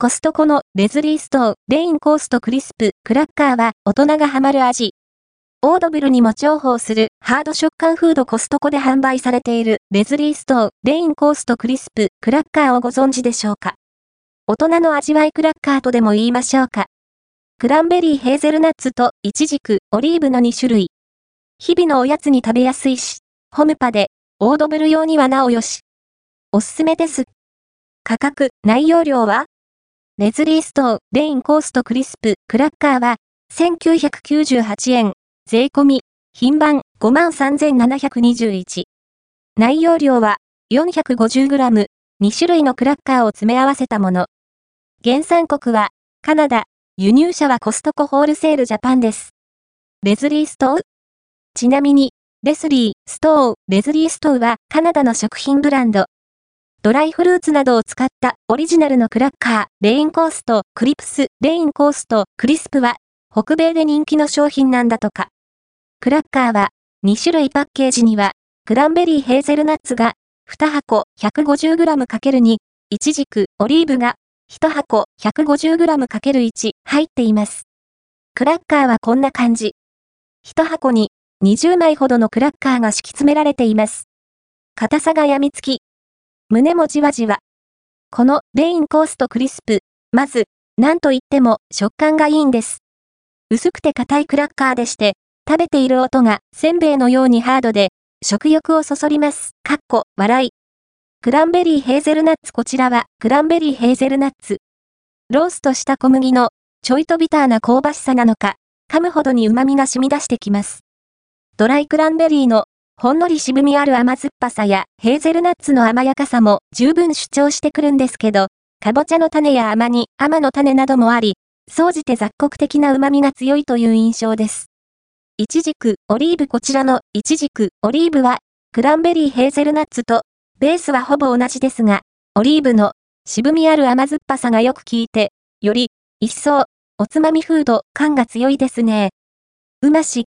コストコのレズリーストー、レインコーストクリスプ、クラッカーは大人がハマる味。オードブルにも重宝するハード食感フードコストコで販売されているレズリーストー、レインコーストクリスプ、クラッカーをご存知でしょうか？大人の味わいクラッカーとでも言いましょうか。クランベリーヘーゼルナッツとイチジク、オリーブの2種類。日々のおやつに食べやすいし、ホムパで、オードブル用にはなおよし。おすすめです。価格、内容量はレズリーストー、レインコーストクリスプ、クラッカーは、1998円、税込み、品番、53,721。内容量は、450g、2種類のクラッカーを詰め合わせたもの。原産国は、カナダ、輸入者はコストコホールセールジャパンです。レズリーストーちなみに、レスリー、ストー、レズリーストーはカナダの食品ブランド。ドライフルーツなどを使ったオリジナルのクラッカー、レインコースト、クリプス、レインコースト、クリスプは、北米で人気の商品なんだとか。クラッカーは、2種類パッケージには、クランベリーヘーゼルナッツが、2箱 150g×2、イチジク、オリーブが、1箱 150g×1 入っています。クラッカーはこんな感じ。1箱に20枚ほどのクラッカーが敷き詰められています。硬さが病みつき、胸もじわじわ。このレインコーストクリスプ、まず、なんといっても食感がいいんです。薄くて硬いクラッカーでして、食べている音がせんべいのようにハードで、食欲をそそります。かっこ、笑い。クランベリーヘーゼルナッツこちらはクランベリーヘーゼルナッツ。ローストした小麦のちょいとビターな香ばしさなのか、噛むほどに旨味が染み出してきます。ドライクランベリーのほんのり渋みある甘酸っぱさやヘーゼルナッツの甘やかさも十分主張してくるんですけど、かぼちゃの種や甘煮、甘の種などもあり、総じて雑穀的な旨味が強いという印象です。イチジク、オリーブこちらのイチジク、オリーブは、クランベリーヘーゼルナッツと、ベースはほぼ同じですが、オリーブの渋みある甘酸っぱさがよく効いて、より、一層、おつまみフード感が強いですね。うまし、